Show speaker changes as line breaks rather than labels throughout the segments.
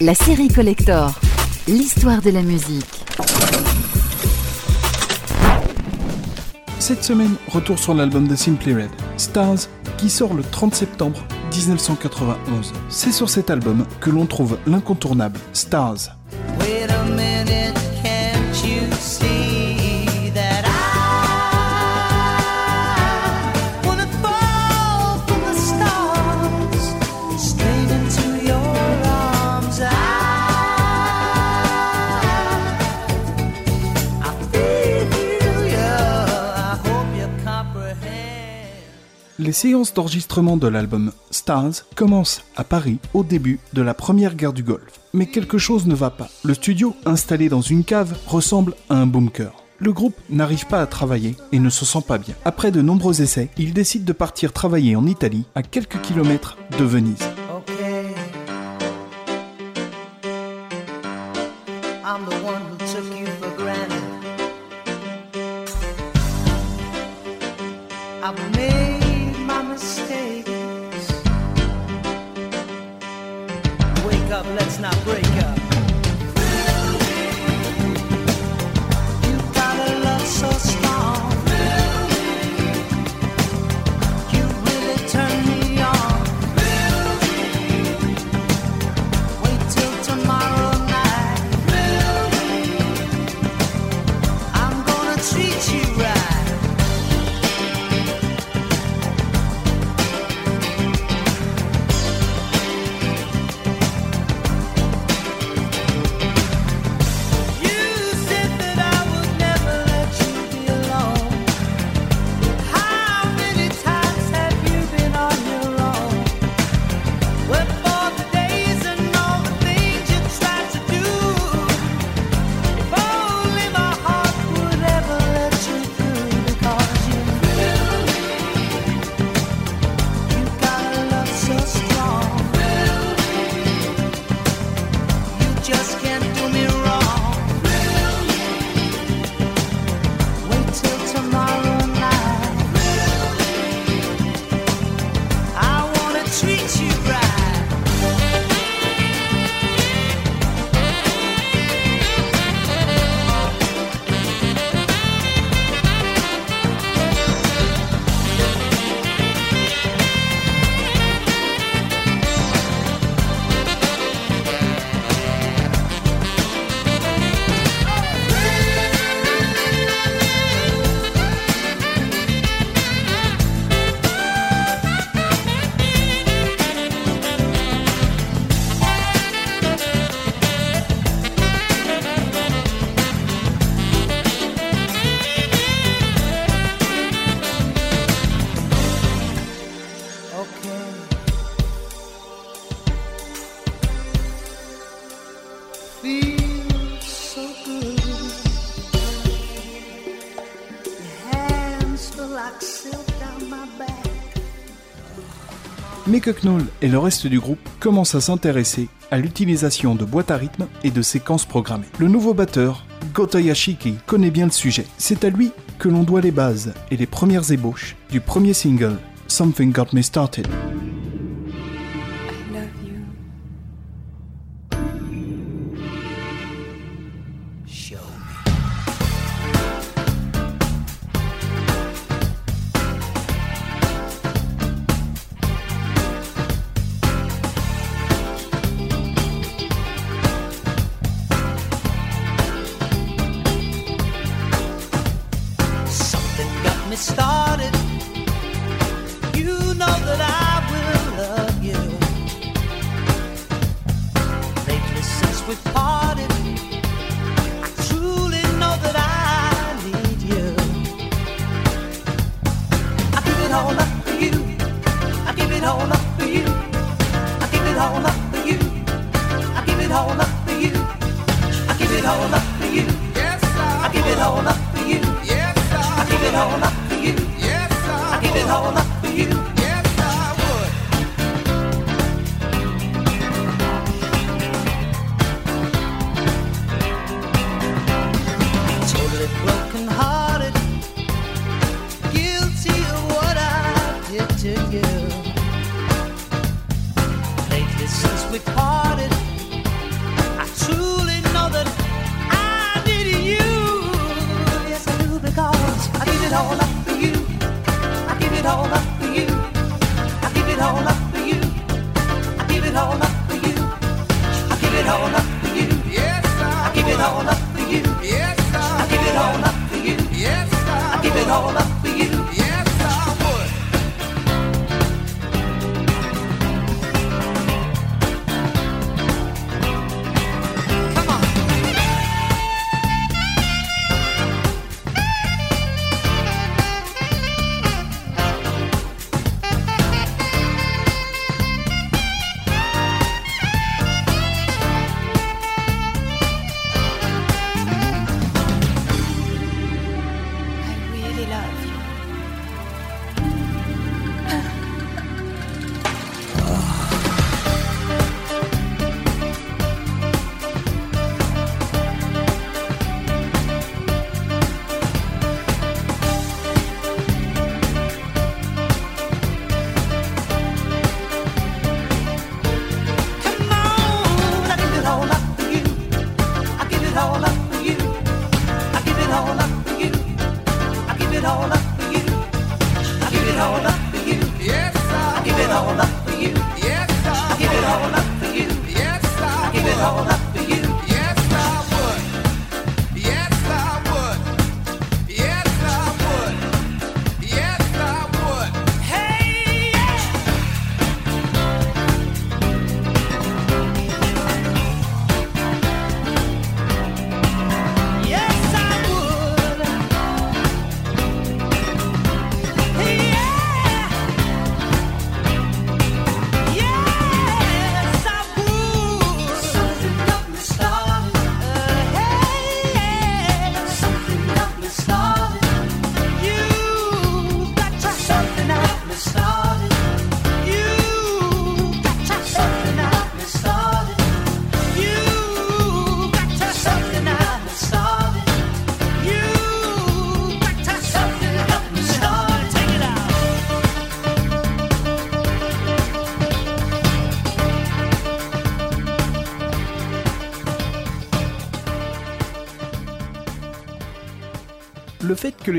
La série Collector, l'histoire de la musique.
Cette semaine, retour sur l'album de Simply Red, Stars, qui sort le 30 septembre 1991. C'est sur cet album que l'on trouve l'incontournable Stars. Les séances d'enregistrement de l'album Stars commencent à Paris au début de la première guerre du Golfe. Mais quelque chose ne va pas. Le studio, installé dans une cave, ressemble à un bunker. Le groupe n'arrive pas à travailler et ne se sent pas bien. Après de nombreux essais, ils décident de partir travailler en Italie, à quelques kilomètres de Venise.
Let's not break up.
Mick Hucknall et le reste du groupe commencent à s'intéresser à l'utilisation de boîtes à rythme et de séquences programmées. Le nouveau batteur, Gota Yashiki, connaît bien le sujet. C'est à lui que l'on doit les bases et les premières ébauches du premier single, Something Got Me Started.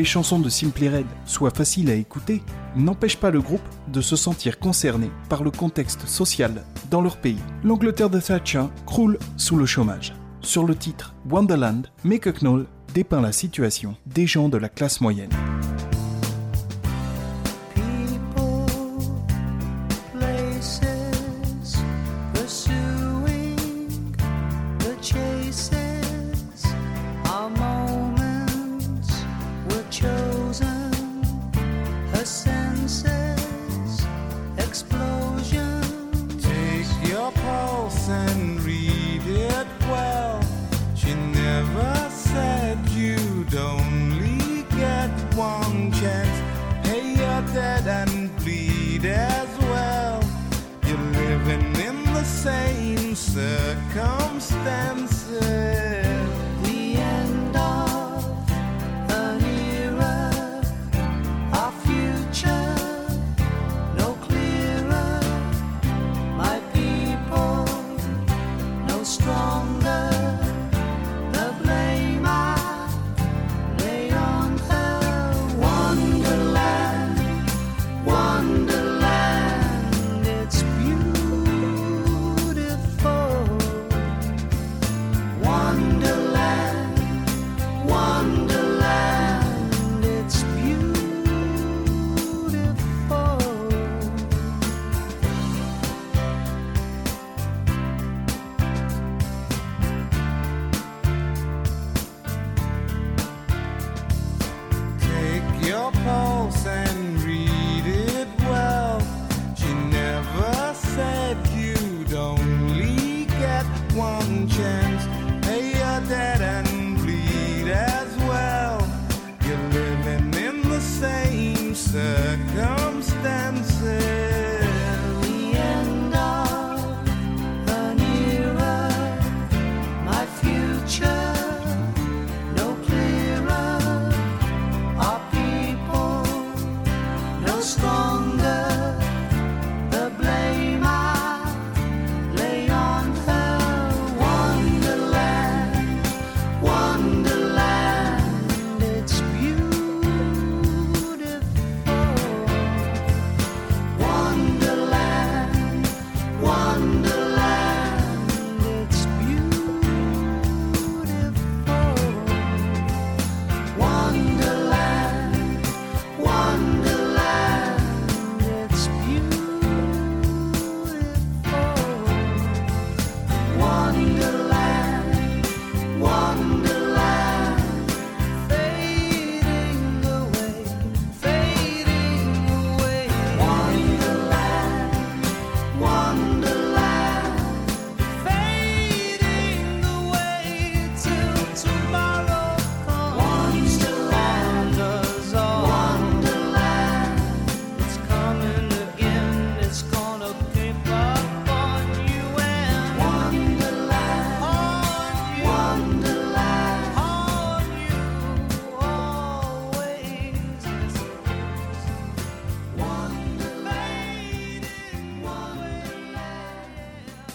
chansons de Simply Red soient faciles à écouter n'empêche pas le groupe de se sentir concerné par le contexte social dans leur pays. L'Angleterre de Thatcher croule sous le chômage. Sur le titre Wonderland, Mick Knoll dépeint la situation des gens de la classe moyenne.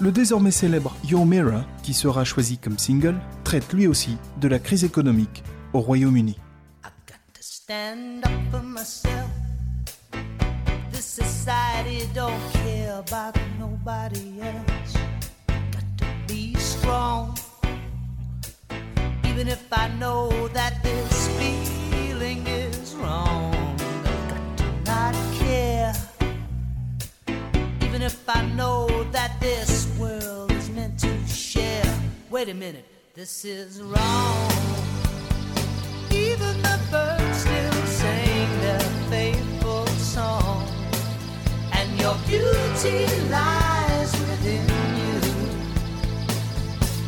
Le désormais célèbre Your Mirror, qui sera choisi comme single, traite lui aussi de la crise économique au Royaume-Uni.
wait a minute, this is wrong. Even the birds still sing their faithful song, and your beauty lies within you.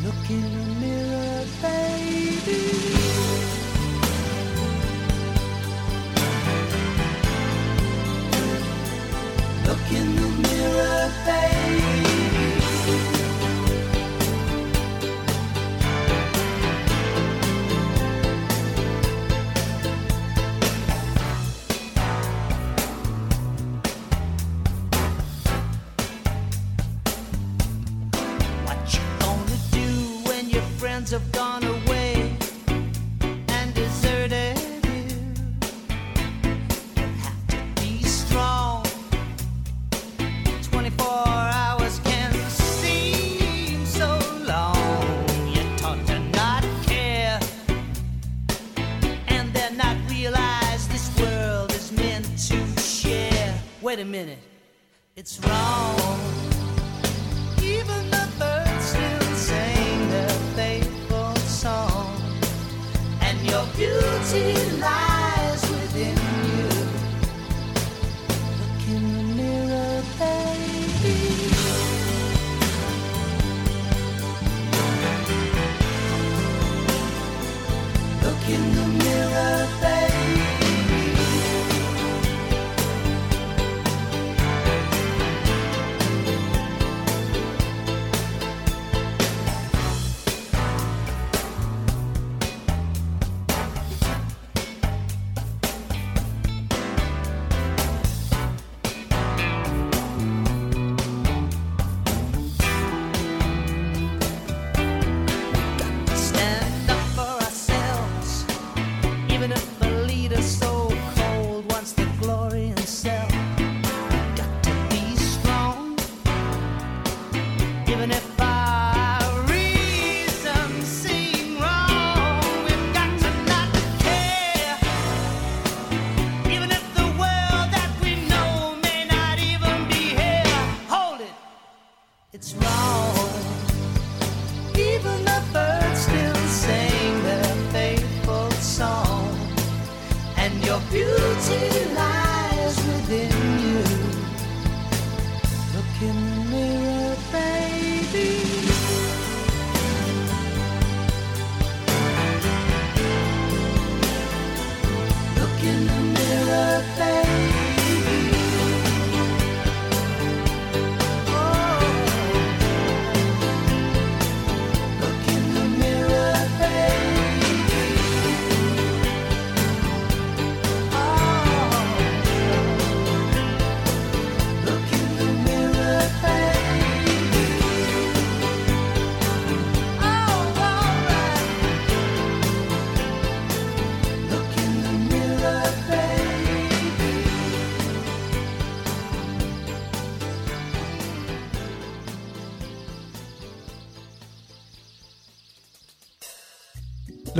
Look in the mirror, baby. Look in the mirror, baby. wait a minute, it's wrong.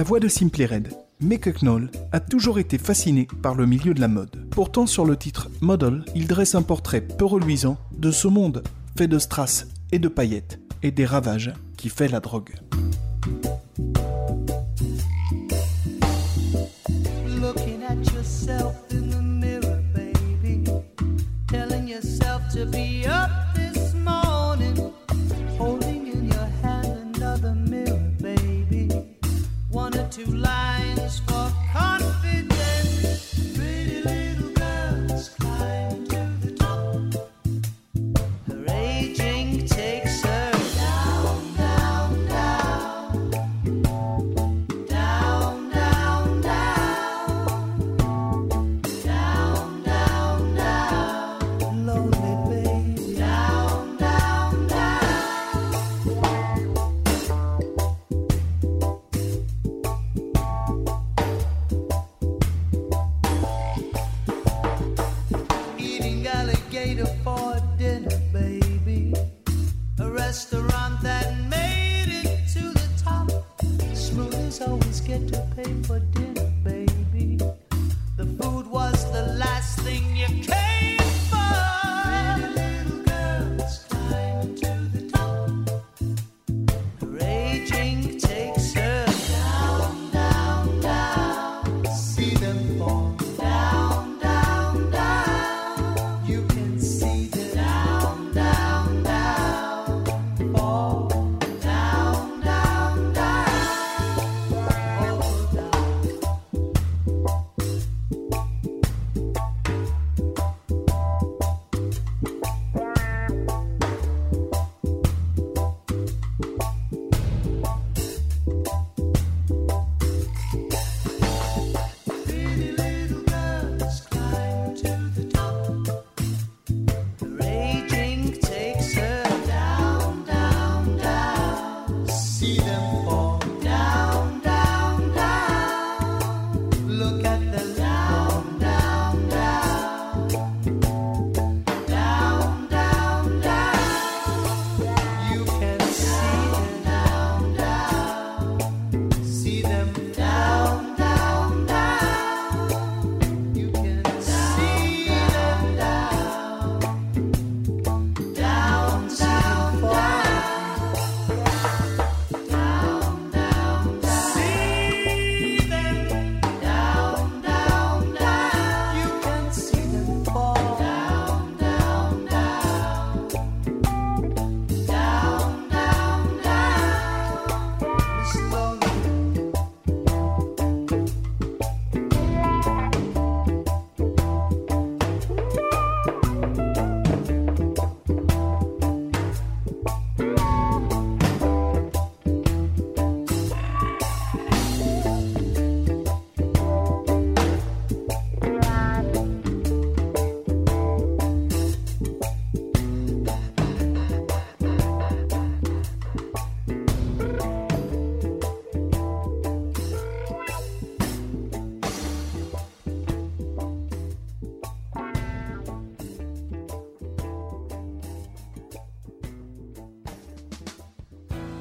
voix de Simply Red, Mick Knoll a toujours été fasciné par le milieu de la mode. Pourtant, sur le titre Model, il dresse un portrait peu reluisant de ce monde fait de strass et de paillettes et des ravages qui fait la drogue.
always get to pay for dinner.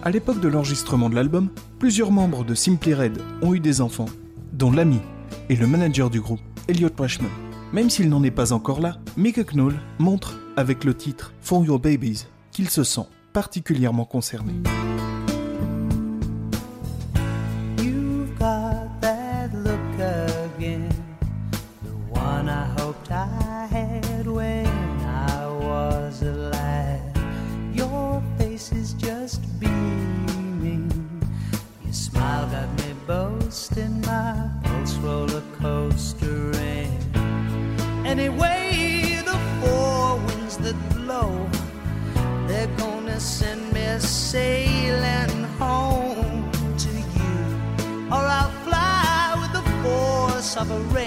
À l'époque de l'enregistrement de l'album, plusieurs membres de Simply Red ont eu des enfants, dont l'ami et le manager du groupe, Elliot Prashman. Même s'il n'en est pas encore là, Mick Knoll montre, avec le titre For Your Babies, qu'il se sent particulièrement concerné.
Face is just beaming. Your smile got me boasting, my pulse roller coastering. Anyway, the four winds that blow, they're gonna send me sailing home to you. Or I'll fly with the force of a rainbow.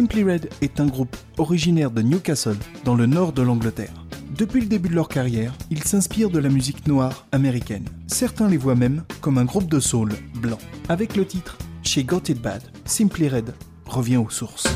Simply Red est un groupe originaire de Newcastle, dans le nord de l'Angleterre. Depuis le début de leur carrière, ils s'inspirent de la musique noire américaine. Certains les voient même comme un groupe de soul blanc. Avec le titre She Got It Bad, Simply Red revient aux sources.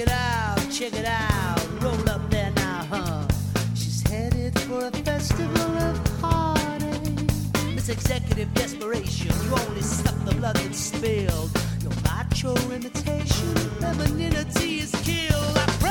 it out, check it out, roll up there now, huh? She's headed for a festival of heartache. It's executive desperation, you only suck the blood that's spilled. Your macho imitation, femininity is killed.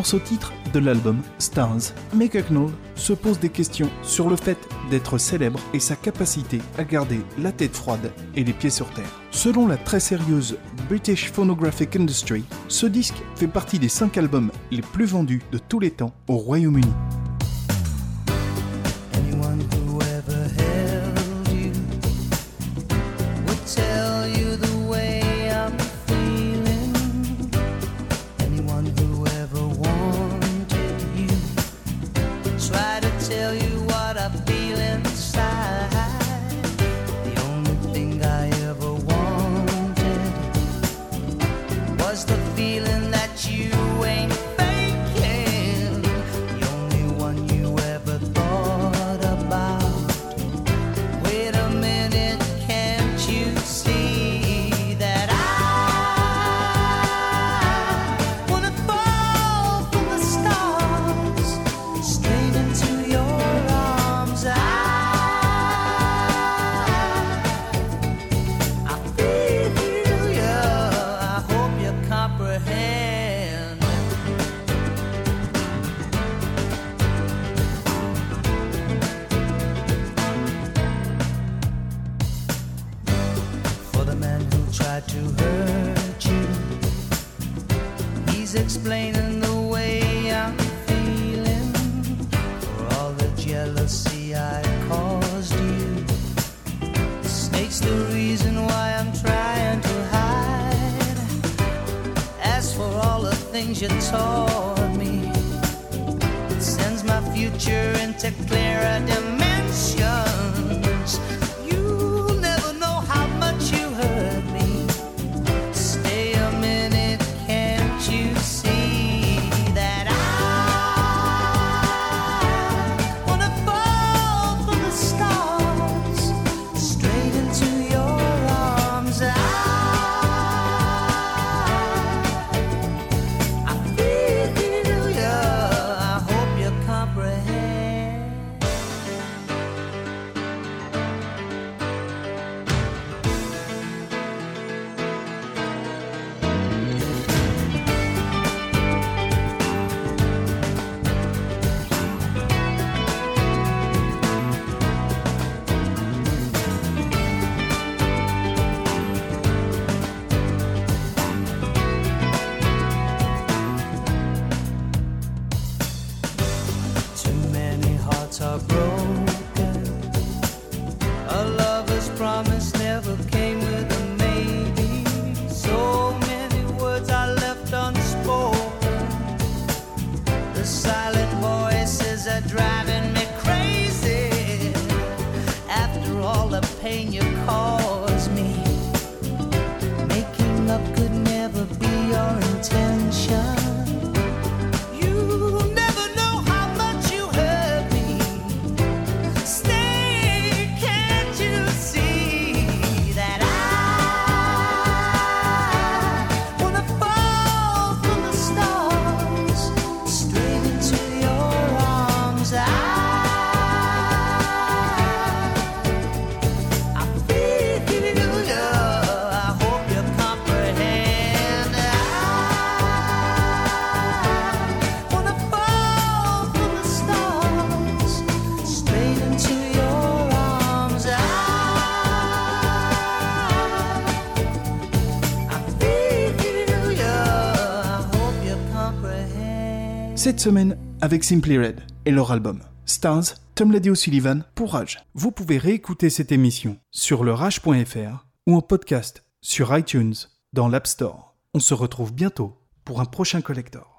morceau titre de l'album Stars. McCucknall se pose des questions sur le fait d'être célèbre et sa capacité à garder la tête froide et les pieds sur terre. Selon la très sérieuse British Phonographic Industry, ce disque fait partie des 5 albums les plus vendus de tous les temps au Royaume-Uni.
you taught me. It sends my future into clearer dimensions.
Cette semaine, avec Simply Red et leur album Stars, Tom Lady O'Sullivan pour Rage. Vous pouvez réécouter cette émission sur le rage.fr ou en podcast sur iTunes dans l'App Store. On se retrouve bientôt pour un prochain collector.